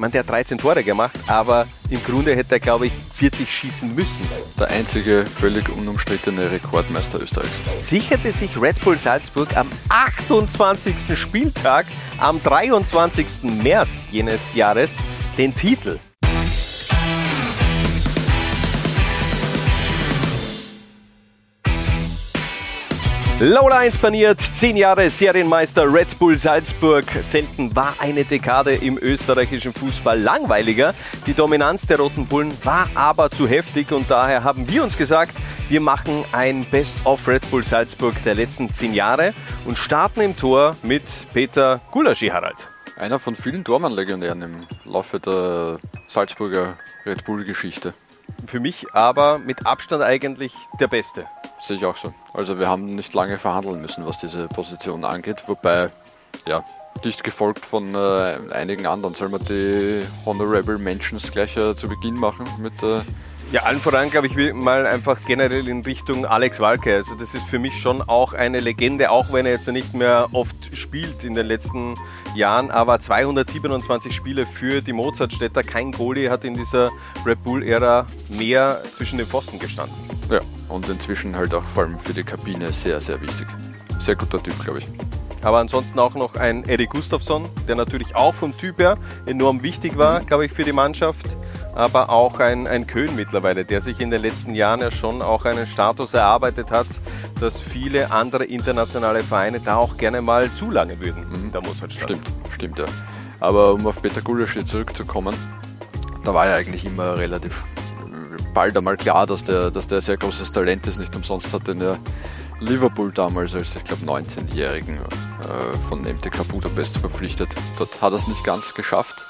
man, der hat 13 Tore gemacht, aber im Grunde hätte er, glaube ich, 40 schießen müssen. Der einzige völlig unumstrittene Rekordmeister Österreichs. Sicherte sich Red Bull Salzburg am 28. Spieltag, am 23. März jenes Jahres, den Titel. Lola 1 paniert, 10 Jahre Serienmeister Red Bull Salzburg. Selten war eine Dekade im österreichischen Fußball langweiliger. Die Dominanz der Roten Bullen war aber zu heftig und daher haben wir uns gesagt, wir machen ein Best-of Red Bull Salzburg der letzten 10 Jahre und starten im Tor mit Peter Gulaschi Harald. Einer von vielen Tormann-Legionären im Laufe der Salzburger Red Bull-Geschichte. Für mich aber mit Abstand eigentlich der Beste. Sehe ich auch so. Also wir haben nicht lange verhandeln müssen, was diese Position angeht, wobei, ja, dicht gefolgt von äh, einigen anderen. Soll man die Honorable Mentions gleich äh, zu Beginn machen mit äh, ja, allen voran, glaube ich, mal einfach generell in Richtung Alex Walke. Also das ist für mich schon auch eine Legende, auch wenn er jetzt nicht mehr oft spielt in den letzten Jahren, aber 227 Spiele für die Mozartstädter. Kein Goalie hat in dieser Red Bull-Ära mehr zwischen den Pfosten gestanden. Ja, und inzwischen halt auch vor allem für die Kabine sehr, sehr wichtig. Sehr guter Typ, glaube ich. Aber ansonsten auch noch ein Eddie Gustafsson, der natürlich auch vom Typ her enorm wichtig war, glaube ich, für die Mannschaft aber auch ein, ein Köhn mittlerweile, der sich in den letzten Jahren ja schon auch einen Status erarbeitet hat, dass viele andere internationale Vereine da auch gerne mal zulangen würden. Mhm. Da muss halt Stimmt, stimmt ja. Aber um auf Peter Gulaschi zurückzukommen, da war ja eigentlich immer relativ bald einmal klar, dass der, dass der sehr großes Talent ist. Nicht umsonst hat er Liverpool damals als, ich glaube, 19-Jährigen äh, von MTK Budapest verpflichtet. Dort hat er es nicht ganz geschafft,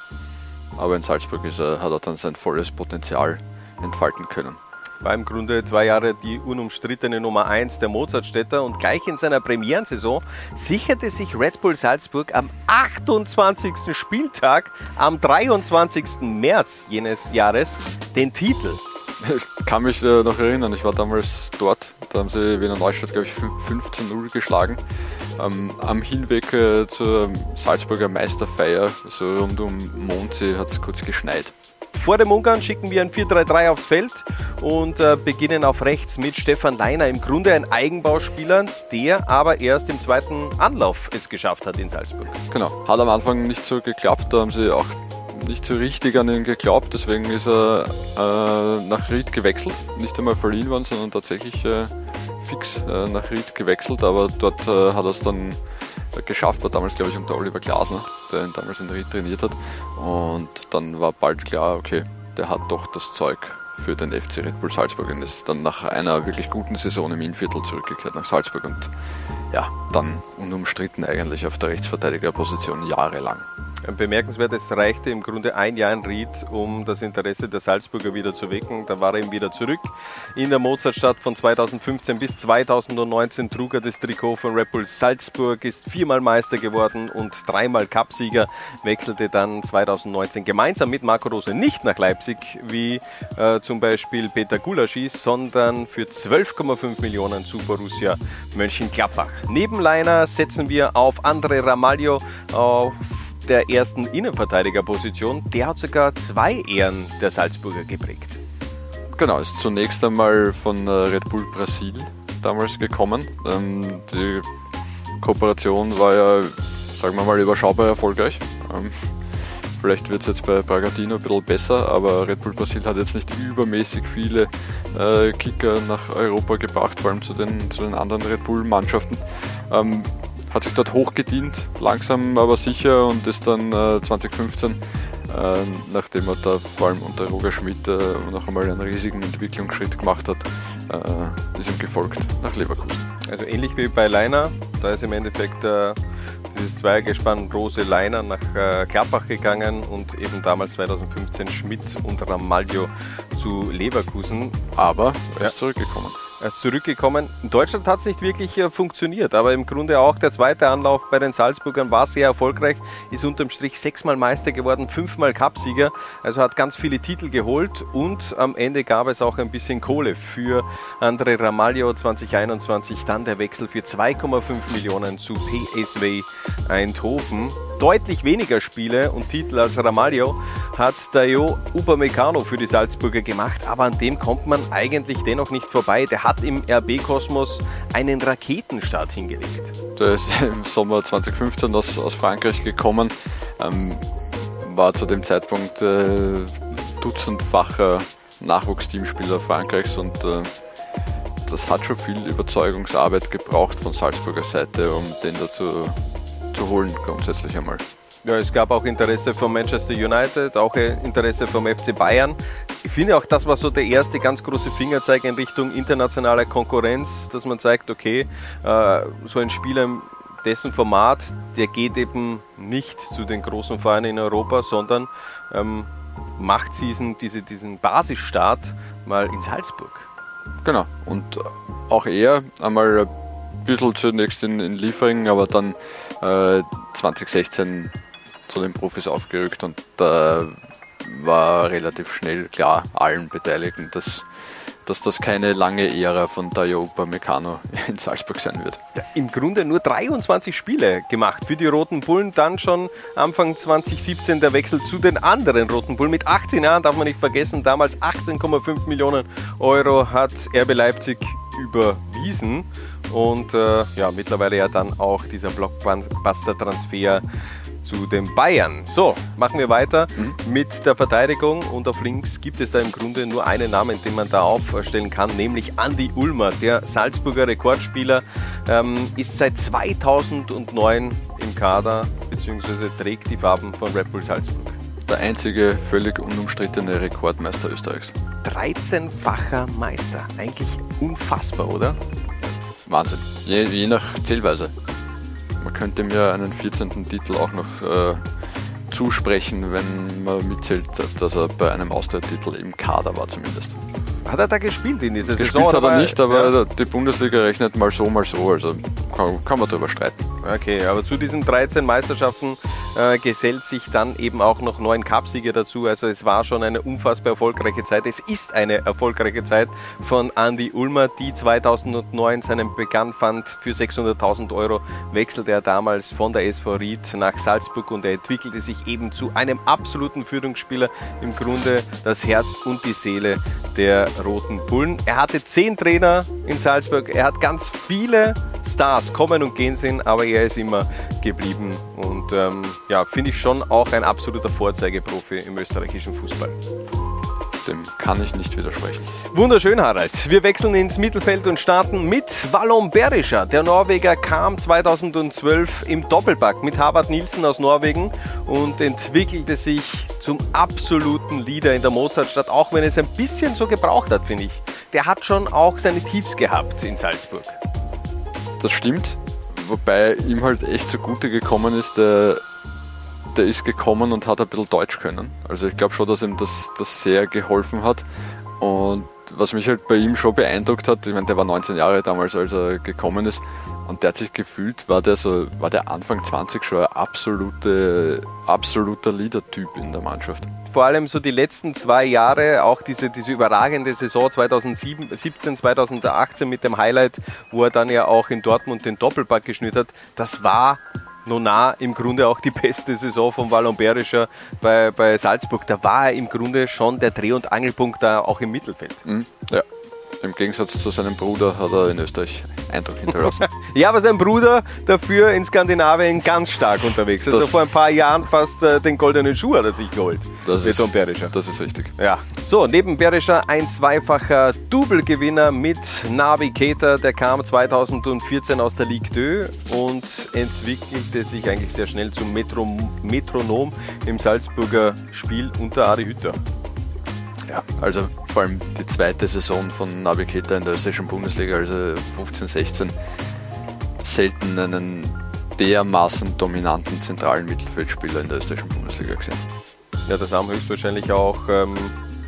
aber in Salzburg ist er, hat er dann sein volles Potenzial entfalten können. War im Grunde zwei Jahre die unumstrittene Nummer 1 der Mozartstädter und gleich in seiner Premierensaison sicherte sich Red Bull Salzburg am 28. Spieltag am 23. März jenes Jahres den Titel. Ich kann mich äh, noch erinnern, ich war damals dort, da haben sie Wiener Neustadt, glaube ich, 15-0 geschlagen ähm, am Hinweg äh, zur Salzburger Meisterfeier, so rund um Mondsee, hat es kurz geschneit. Vor dem Ungarn schicken wir ein 4-3-3 aufs Feld und äh, beginnen auf rechts mit Stefan Leiner. Im Grunde ein Eigenbauspieler, der aber erst im zweiten Anlauf es geschafft hat in Salzburg. Genau, hat am Anfang nicht so geklappt, da haben sie auch nicht so richtig an ihn geglaubt, deswegen ist er äh, nach Ried gewechselt. Nicht einmal verliehen worden, sondern tatsächlich äh, fix äh, nach Ried gewechselt, aber dort äh, hat er es dann geschafft, war damals glaube ich unter Oliver Glasner, der ihn damals in Ried trainiert hat. Und dann war bald klar, okay, der hat doch das Zeug für den FC Red Bull Salzburg und ist dann nach einer wirklich guten Saison im Innviertel zurückgekehrt nach Salzburg und ja, dann unumstritten eigentlich auf der Rechtsverteidigerposition jahrelang. Bemerkenswert, es reichte im Grunde ein Jahr in Ried, um das Interesse der Salzburger wieder zu wecken. Da war er ihm wieder zurück. In der Mozartstadt von 2015 bis 2019 trug er das Trikot von Red Bull Salzburg, ist viermal Meister geworden und dreimal Cupsieger, wechselte dann 2019 gemeinsam mit Marco Rose nicht nach Leipzig, wie äh, zum Beispiel Peter Gulaschis, sondern für 12,5 Millionen zu Borussia Mönchengladbach. Neben Leiner setzen wir auf Andre Ramaglio, auf der ersten Innenverteidigerposition, der hat sogar zwei Ehren der Salzburger geprägt. Genau, ist zunächst einmal von äh, Red Bull Brasil damals gekommen. Ähm, die Kooperation war ja, sagen wir mal, überschaubar erfolgreich. Ähm, vielleicht wird es jetzt bei Bragatino ein bisschen besser, aber Red Bull Brasil hat jetzt nicht übermäßig viele äh, Kicker nach Europa gebracht, vor allem zu den, zu den anderen Red Bull-Mannschaften. Ähm, hat sich dort hochgedient, langsam aber sicher und ist dann äh, 2015, äh, nachdem er da vor allem unter Roger Schmidt äh, noch einmal einen riesigen Entwicklungsschritt gemacht hat, äh, ist ihm gefolgt nach Leverkusen. Also ähnlich wie bei Leiner, da ist im Endeffekt äh, dieses Zweiergespann Rose Leiner nach äh, Klappbach gegangen und eben damals 2015 Schmidt und Ramaglio zu Leverkusen. Aber er ist zurückgekommen. Er ist zurückgekommen. In Deutschland hat es nicht wirklich äh, funktioniert, aber im Grunde auch der zweite Anlauf bei den Salzburgern war sehr erfolgreich, ist unterm Strich sechsmal Meister geworden, fünfmal Cupsieger, also hat ganz viele Titel geholt und am Ende gab es auch ein bisschen Kohle für André Ramaglio 2021, dann der Wechsel für 2,5 Millionen zu PSW Eindhoven. Deutlich weniger Spiele und Titel als Ramaglio, hat Dayo Upamecano für die Salzburger gemacht, aber an dem kommt man eigentlich dennoch nicht vorbei. Der hat im RB-Kosmos einen Raketenstart hingelegt. Der ist im Sommer 2015 aus, aus Frankreich gekommen, ähm, war zu dem Zeitpunkt äh, dutzendfacher Nachwuchsteamspieler Frankreichs und äh, das hat schon viel Überzeugungsarbeit gebraucht von Salzburger Seite, um den dazu zu holen, grundsätzlich einmal. Ja, es gab auch Interesse von Manchester United, auch Interesse vom FC Bayern. Ich finde auch, das war so der erste ganz große Fingerzeig in Richtung internationaler Konkurrenz, dass man zeigt, okay, äh, so ein Spieler dessen Format, der geht eben nicht zu den großen Vereinen in Europa, sondern ähm, macht diesen, diese, diesen Basisstart mal in Salzburg. Genau, und auch er einmal ein bisschen zunächst in, in Liefering, aber dann äh, 2016 zu den Profis aufgerückt und da war relativ schnell klar allen Beteiligten, dass, dass das keine lange Ära von Dayo Upamecano in Salzburg sein wird. Ja, Im Grunde nur 23 Spiele gemacht für die Roten Bullen, dann schon Anfang 2017 der Wechsel zu den anderen Roten Bullen. Mit 18 Jahren darf man nicht vergessen, damals 18,5 Millionen Euro hat RB Leipzig überwiesen und äh, ja, mittlerweile ja dann auch dieser Blockbuster-Transfer zu den Bayern. So, machen wir weiter mhm. mit der Verteidigung und auf links gibt es da im Grunde nur einen Namen, den man da aufstellen kann, nämlich Andy Ulmer, der Salzburger Rekordspieler, ähm, ist seit 2009 im Kader bzw. trägt die Farben von Red Bull Salzburg. Der einzige völlig unumstrittene Rekordmeister Österreichs. 13-facher Meister. Eigentlich unfassbar, oder? Wahnsinn. Je, je nach Zählweise. Man könnte mir einen 14. Titel auch noch äh, zusprechen, wenn man mitzählt, dass er bei einem Austria-Titel im Kader war zumindest. Hat er da gespielt in dieser gespielt Saison? Gespielt hat er nicht, aber ja. die Bundesliga rechnet mal so, mal so. Also kann, kann man darüber streiten. Okay, aber zu diesen 13 Meisterschaften äh, gesellt sich dann eben auch noch neun Cupsiege dazu. Also es war schon eine unfassbar erfolgreiche Zeit. Es ist eine erfolgreiche Zeit von Andy Ulmer, die 2009 seinen Begann fand. Für 600.000 Euro wechselte er damals von der SV Ried nach Salzburg und er entwickelte sich eben zu einem absoluten Führungsspieler. Im Grunde das Herz und die Seele der Roten Bullen. Er hatte zehn Trainer in Salzburg. Er hat ganz viele Stars kommen und gehen sehen, aber er ist immer geblieben und ähm, ja, finde ich schon auch ein absoluter Vorzeigeprofi im österreichischen Fußball. Dem kann ich nicht widersprechen. Wunderschön, Harald. Wir wechseln ins Mittelfeld und starten mit Wallon Berischer. Der Norweger kam 2012 im Doppelpack mit Harvard Nielsen aus Norwegen und entwickelte sich zum absoluten Leader in der Mozartstadt, auch wenn es ein bisschen so gebraucht hat, finde ich. Der hat schon auch seine Tiefs gehabt in Salzburg. Das stimmt, wobei ihm halt echt zugute gekommen ist, der, der ist gekommen und hat ein bisschen Deutsch können. Also ich glaube schon, dass ihm das, das sehr geholfen hat. Und was mich halt bei ihm schon beeindruckt hat, ich meine, der war 19 Jahre damals, als er gekommen ist, und der hat sich gefühlt, war der so, war der Anfang 20 schon ein absolute, absoluter Leader-Typ in der Mannschaft. Vor allem so die letzten zwei Jahre, auch diese, diese überragende Saison 2017, 2018 mit dem Highlight, wo er dann ja auch in Dortmund den Doppelpack geschnürt hat, das war Nona im Grunde auch die beste Saison von Wallon Berischer bei, bei Salzburg. Da war er im Grunde schon der Dreh- und Angelpunkt da auch im Mittelfeld. Mhm, ja. Im Gegensatz zu seinem Bruder hat er in Österreich Eindruck hinterlassen. ja, aber sein Bruder dafür in Skandinavien ganz stark unterwegs. Also das vor ein paar Jahren fast äh, den goldenen Schuh hat er sich geholt. Das ist, das ist richtig. Ja. So, neben Berischer ein zweifacher Double-Gewinner mit Navi Keter. Der kam 2014 aus der Ligue 2 und entwickelte sich eigentlich sehr schnell zum Metro Metronom im Salzburger Spiel unter Ari Hütter. Ja, also vor allem die zweite Saison von Navigator in der österreichischen Bundesliga, also 15, 16, selten einen dermaßen dominanten zentralen Mittelfeldspieler in der österreichischen Bundesliga gesehen. Ja, das haben höchstwahrscheinlich auch ähm,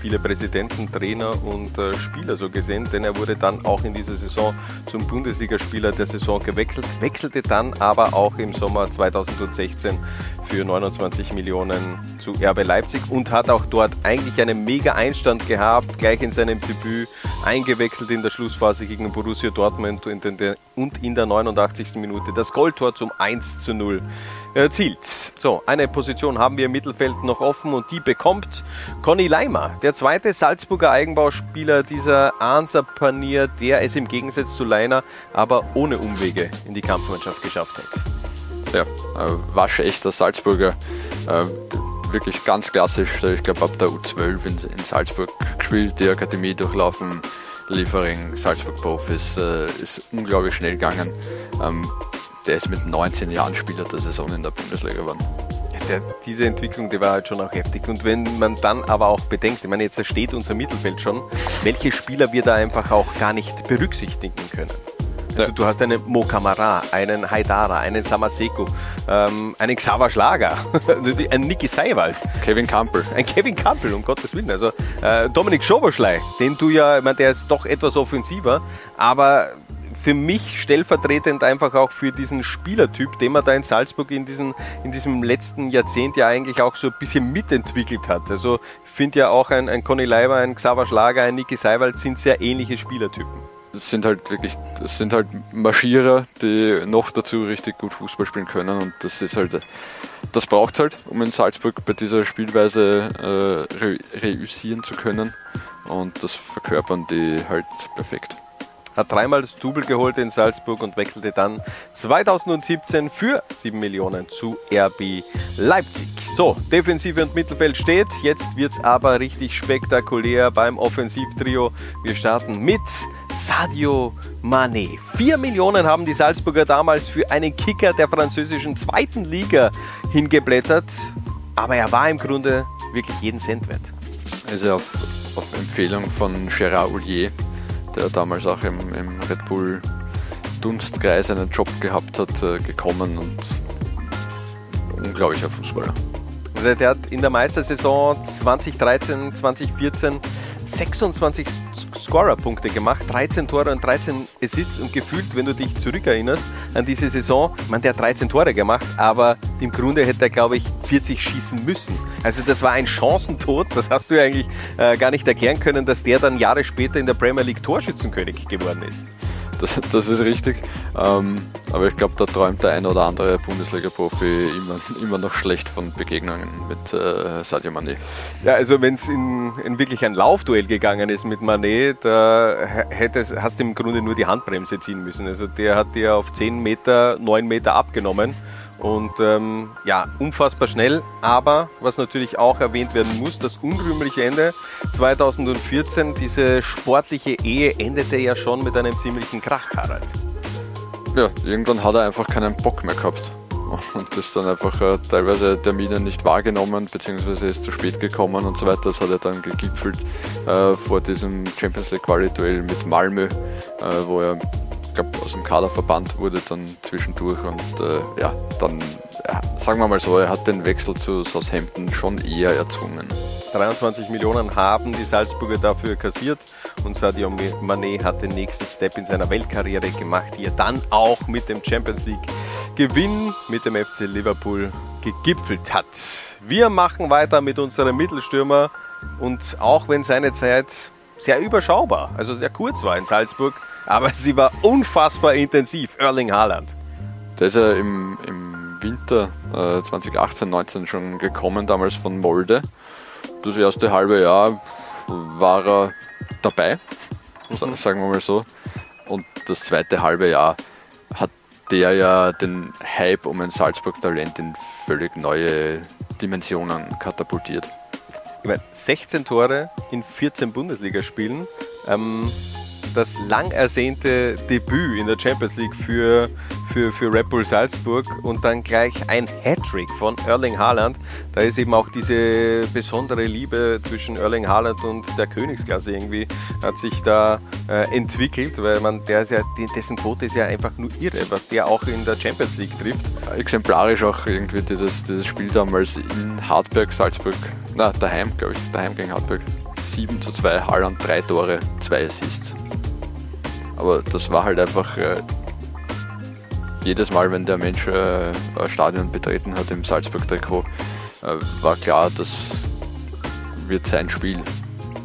viele Präsidenten, Trainer und äh, Spieler so gesehen, denn er wurde dann auch in dieser Saison zum Bundesligaspieler der Saison gewechselt, wechselte dann aber auch im Sommer 2016 für 29 Millionen zu RB Leipzig und hat auch dort eigentlich einen mega Einstand gehabt, gleich in seinem Debüt eingewechselt in der Schlussphase gegen Borussia Dortmund und in der 89. Minute das Goldtor zum 1 zu 0 erzielt. So, eine Position haben wir im Mittelfeld noch offen und die bekommt Conny Leimer, der zweite Salzburger Eigenbauspieler dieser Ansa-Panier, der es im Gegensatz zu Leiner aber ohne Umwege in die Kampfmannschaft geschafft hat. Ja, äh, waschechter Salzburger. Äh, wirklich ganz klassisch. Ich glaube, ab der U12 in, in, Salzburg gespielt, die Akademie durchlaufen. Liefering, Salzburg Profis, äh, ist unglaublich schnell gegangen. Ähm, der ist mit 19 Jahren Spieler der Saison in der Bundesliga geworden. Der, diese Entwicklung, die war halt schon auch heftig. Und wenn man dann aber auch bedenkt, ich meine, jetzt steht unser Mittelfeld schon, welche Spieler wir da einfach auch gar nicht berücksichtigen können. Also du hast einen Mo Kamara, einen Haidara, einen Samaseko, ähm, einen Xaver Schlager, einen Niki Seiwald. Kevin Campbell. Ein Kevin Campbell, um Gottes Willen. Also äh, Dominik Schoberschlei, den du ja, ich meine, der ist doch etwas offensiver, aber für mich stellvertretend einfach auch für diesen Spielertyp, den man da in Salzburg in, diesen, in diesem letzten Jahrzehnt ja eigentlich auch so ein bisschen mitentwickelt hat. Also ich finde ja auch ein, ein Conny Leiber, ein Xaver Schlager, ein Niki Seiwald sind sehr ähnliche Spielertypen das sind halt wirklich, das sind halt Marschierer, die noch dazu richtig gut Fußball spielen können und das ist halt, das braucht halt, um in Salzburg bei dieser Spielweise äh, re reüssieren zu können und das verkörpern die halt perfekt hat dreimal das Double geholt in Salzburg und wechselte dann 2017 für 7 Millionen zu RB Leipzig. So, Defensive und Mittelfeld steht. Jetzt wird es aber richtig spektakulär beim Offensivtrio. Wir starten mit Sadio Mane. 4 Millionen haben die Salzburger damals für einen Kicker der französischen zweiten Liga hingeblättert. Aber er war im Grunde wirklich jeden Cent wert. Also auf, auf Empfehlung von Gérard Houllier der damals auch im, im Red Bull Dunstkreis einen Job gehabt hat, äh, gekommen und unglaublicher Fußballer. Also der hat in der Meistersaison 2013, 2014 26 Scorerpunkte gemacht, 13 Tore und 13 Assists und gefühlt, wenn du dich zurückerinnerst an diese Saison, man, der hat 13 Tore gemacht, aber im Grunde hätte er, glaube ich, 40 schießen müssen. Also das war ein Chancentod, das hast du ja eigentlich äh, gar nicht erklären können, dass der dann Jahre später in der Premier League Torschützenkönig geworden ist das, das ist richtig. Ähm, aber ich glaube, da träumt der ein oder andere Bundesliga-Profi immer, immer noch schlecht von Begegnungen mit äh, Sadio Mané. Ja, also wenn es in, in, wirklich ein Laufduell gegangen ist mit Mané, da hätte, hast du im Grunde nur die Handbremse ziehen müssen. Also der hat dir auf 10 Meter, 9 Meter abgenommen. Und ähm, ja, unfassbar schnell, aber was natürlich auch erwähnt werden muss, das unrühmliche Ende 2014, diese sportliche Ehe endete ja schon mit einem ziemlichen Krach, Harald. Ja, irgendwann hat er einfach keinen Bock mehr gehabt und ist dann einfach äh, teilweise Termine nicht wahrgenommen, beziehungsweise ist zu spät gekommen und so weiter. Das hat er dann gegipfelt äh, vor diesem Champions League Quali-Duell mit Malmö, äh, wo er glaube, aus dem Kader verbannt wurde dann zwischendurch und äh, ja, dann, ja, sagen wir mal so, er hat den Wechsel zu Southampton schon eher erzwungen. 23 Millionen haben die Salzburger dafür kassiert und Sadio Mané hat den nächsten Step in seiner Weltkarriere gemacht, die er dann auch mit dem Champions League Gewinn mit dem FC Liverpool gegipfelt hat. Wir machen weiter mit unserem Mittelstürmer und auch wenn seine Zeit sehr überschaubar, also sehr kurz war in Salzburg, aber sie war unfassbar intensiv. Erling Haaland. Der ist ja im, im Winter äh, 2018, 19 schon gekommen, damals von Molde. Das erste halbe Jahr war er dabei, mhm. sagen wir mal so. Und das zweite halbe Jahr hat der ja den Hype um ein Salzburg-Talent in völlig neue Dimensionen katapultiert. Ich meine, 16 Tore in 14 Bundesligaspielen. Ähm, das lang ersehnte Debüt in der Champions League für, für, für Red Bull Salzburg und dann gleich ein Hattrick von Erling Haaland. Da ist eben auch diese besondere Liebe zwischen Erling Haaland und der Königsklasse irgendwie hat sich da äh, entwickelt, weil man der ist ja, dessen Quote ist ja einfach nur irre, was der auch in der Champions League trifft. Exemplarisch auch irgendwie dieses, dieses Spiel damals in Hartberg, Salzburg, na daheim, glaube ich, daheim gegen Hartberg. 7 zu 2, Haaland, drei Tore, zwei Assists. Aber das war halt einfach äh, jedes Mal, wenn der Mensch äh, Stadion betreten hat im Salzburg-Trikot, äh, war klar, das wird sein Spiel.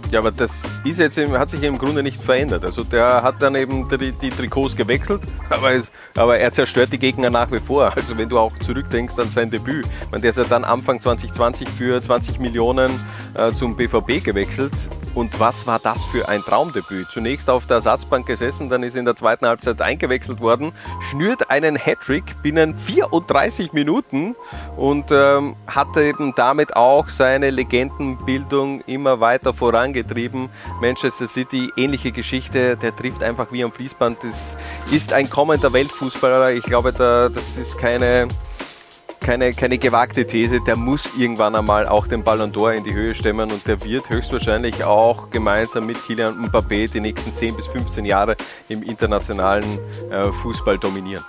Ja, aber das ist jetzt hat sich im Grunde nicht verändert. Also der hat dann eben die, die Trikots gewechselt, aber, es, aber, er zerstört die Gegner nach wie vor. Also wenn du auch zurückdenkst an sein Debüt, man, der ist ja dann Anfang 2020 für 20 Millionen äh, zum BVB gewechselt. Und was war das für ein Traumdebüt? Zunächst auf der Ersatzbank gesessen, dann ist in der zweiten Halbzeit eingewechselt worden, schnürt einen Hattrick binnen 34 Minuten und ähm, hatte eben damit auch seine Legendenbildung immer weiter vorangebracht vorangetrieben. Manchester City, ähnliche Geschichte, der trifft einfach wie am Fließband. Das ist ein kommender Weltfußballer. Ich glaube, da, das ist keine, keine, keine gewagte These. Der muss irgendwann einmal auch den Ballon d'Or in die Höhe stemmen und der wird höchstwahrscheinlich auch gemeinsam mit Kylian Mbappé die nächsten 10 bis 15 Jahre im internationalen äh, Fußball dominieren.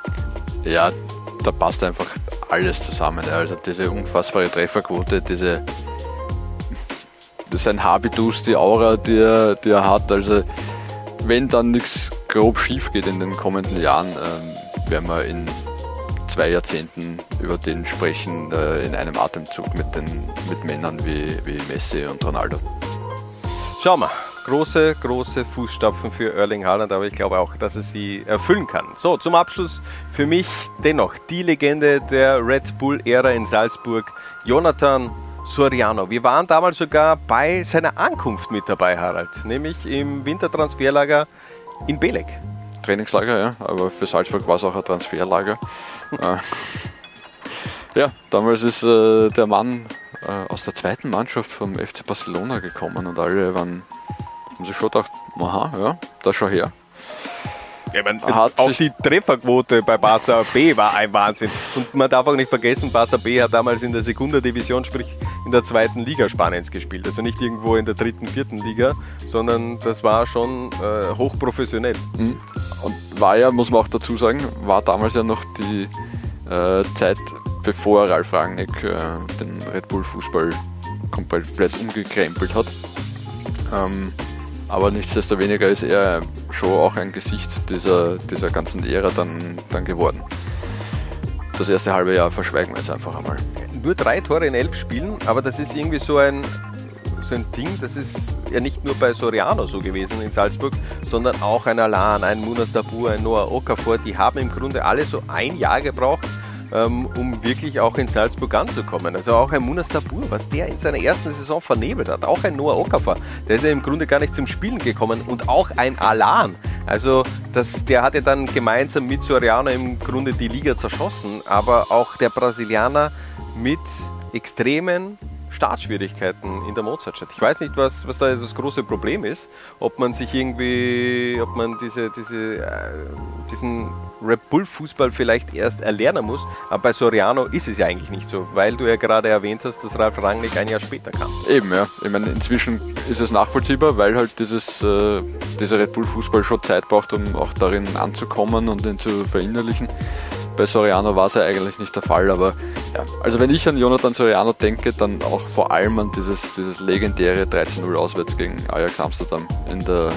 Ja, da passt einfach alles zusammen. Also diese unfassbare Trefferquote, diese sein Habitus, die Aura, die er, die er hat. Also wenn dann nichts grob schief geht in den kommenden Jahren, ähm, werden wir in zwei Jahrzehnten über den sprechen, äh, in einem Atemzug mit, den, mit Männern wie, wie Messi und Ronaldo. Schauen wir. Große, große Fußstapfen für Erling Haaland, aber ich glaube auch, dass er sie erfüllen kann. So, zum Abschluss für mich dennoch die Legende der Red Bull-Ära in Salzburg, Jonathan Soriano. Wir waren damals sogar bei seiner Ankunft mit dabei, Harald, nämlich im Wintertransferlager in Belek. Trainingslager, ja, aber für Salzburg war es auch ein Transferlager. Äh, ja, damals ist äh, der Mann äh, aus der zweiten Mannschaft vom FC Barcelona gekommen und alle waren, haben sich schon gedacht, aha, ja, da schau her. Ja, man, auch die Trefferquote bei Barca B war ein Wahnsinn. Und man darf auch nicht vergessen, Barca B hat damals in der Segunda Division, sprich in der zweiten Liga Spaniens gespielt. Also nicht irgendwo in der dritten, vierten Liga, sondern das war schon äh, hochprofessionell. Mhm. Und war ja, muss man auch dazu sagen, war damals ja noch die äh, Zeit, bevor Ralf Rangnick äh, den Red Bull Fußball komplett umgekrempelt hat. Ähm, aber nichtsdestoweniger ist er schon auch ein Gesicht dieser, dieser ganzen Ära dann, dann geworden. Das erste halbe Jahr verschweigen wir jetzt einfach einmal. Nur drei Tore in elf Spielen, aber das ist irgendwie so ein, so ein Ding, das ist ja nicht nur bei Soriano so gewesen in Salzburg, sondern auch ein Alan, ein Munas Dabur, ein Noah Okafor, die haben im Grunde alle so ein Jahr gebraucht, ähm, um wirklich auch in Salzburg anzukommen. Also auch ein Munas Dabur, was der in seiner ersten Saison vernebelt hat, auch ein Noah Okafor, der ist ja im Grunde gar nicht zum Spielen gekommen und auch ein Alan. Also das, der hat ja dann gemeinsam mit Soriano im Grunde die Liga zerschossen, aber auch der Brasilianer mit extremen Startschwierigkeiten in der Mozartstadt. Ich weiß nicht, was, was da das große Problem ist, ob man sich irgendwie, ob man diese, diese, äh, diesen Red Bull Fußball vielleicht erst erlernen muss, aber bei Soriano ist es ja eigentlich nicht so, weil du ja gerade erwähnt hast, dass Ralf Rangnick ein Jahr später kam. Eben, ja. Ich meine, inzwischen ist es nachvollziehbar, weil halt dieses, äh, dieser Red Bull Fußball schon Zeit braucht, um auch darin anzukommen und ihn zu verinnerlichen. Bei Soriano war es ja eigentlich nicht der Fall, aber ja, also wenn ich an Jonathan Soriano denke, dann auch vor allem an dieses, dieses legendäre 13-0 auswärts gegen Ajax Amsterdam in der,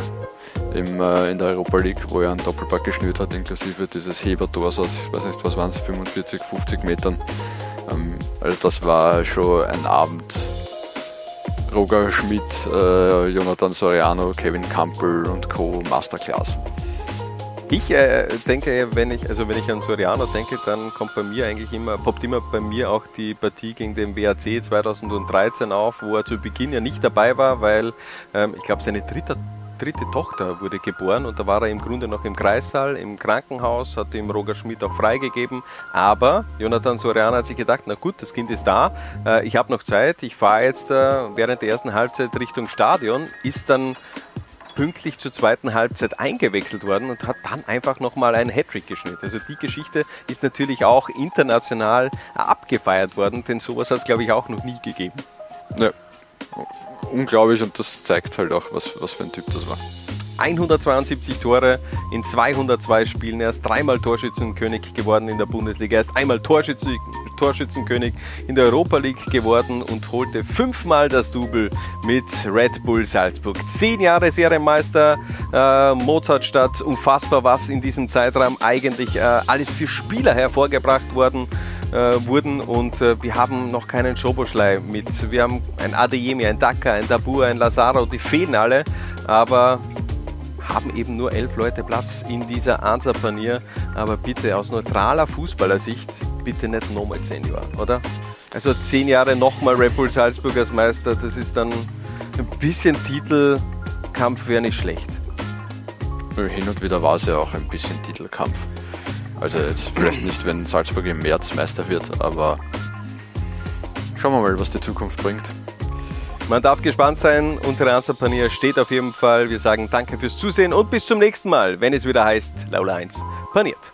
im, äh, in der Europa League, wo er einen Doppelpack geschnürt hat, inklusive dieses Hebertors aus, ich weiß nicht, was waren es, 45, 50 Metern. Ähm, also das war schon ein Abend. Roger Schmidt, äh, Jonathan Soriano, Kevin Campbell und Co. Masterclass. Ich äh, denke, wenn ich, also wenn ich an Soriano denke, dann kommt bei mir eigentlich immer, poppt immer bei mir auch die Partie gegen den WAC 2013 auf, wo er zu Beginn ja nicht dabei war, weil ähm, ich glaube seine dritte dritte Tochter wurde geboren und da war er im Grunde noch im Kreissaal, im Krankenhaus, hat ihm Roger Schmidt auch freigegeben. Aber Jonathan Soriano hat sich gedacht, na gut, das Kind ist da, äh, ich habe noch Zeit, ich fahre jetzt äh, während der ersten Halbzeit Richtung Stadion, ist dann pünktlich zur zweiten Halbzeit eingewechselt worden und hat dann einfach nochmal einen Hattrick geschnitten. Also die Geschichte ist natürlich auch international abgefeiert worden, denn sowas hat es, glaube ich, auch noch nie gegeben. Ja, unglaublich und das zeigt halt auch, was, was für ein Typ das war. 172 Tore in 202 Spielen. Er ist dreimal Torschützenkönig geworden in der Bundesliga. Er ist einmal Torschütze, Torschützenkönig in der Europa League geworden und holte fünfmal das Double mit Red Bull Salzburg. Zehn Jahre Serienmeister, äh, Mozartstadt, unfassbar, was in diesem Zeitraum eigentlich äh, alles für Spieler hervorgebracht worden äh, wurden und äh, wir haben noch keinen Schoboschlei mit. Wir haben ein Adeyemi, ein Daka, ein Dabur, ein Lazaro, die fehlen alle, aber haben eben nur elf Leute Platz in dieser Ansapanier. Aber bitte aus neutraler Fußballersicht, bitte nicht nochmal zehn Jahre, oder? Also zehn Jahre nochmal Red Bull Salzburg als Meister, das ist dann ein bisschen Titelkampf wäre nicht schlecht. Hin und wieder war es ja auch ein bisschen Titelkampf. Also jetzt vielleicht nicht, wenn Salzburg im März Meister wird, aber schauen wir mal, was die Zukunft bringt. Man darf gespannt sein. Unsere Answerpanier steht auf jeden Fall. Wir sagen danke fürs Zusehen und bis zum nächsten Mal, wenn es wieder heißt Laula 1 paniert.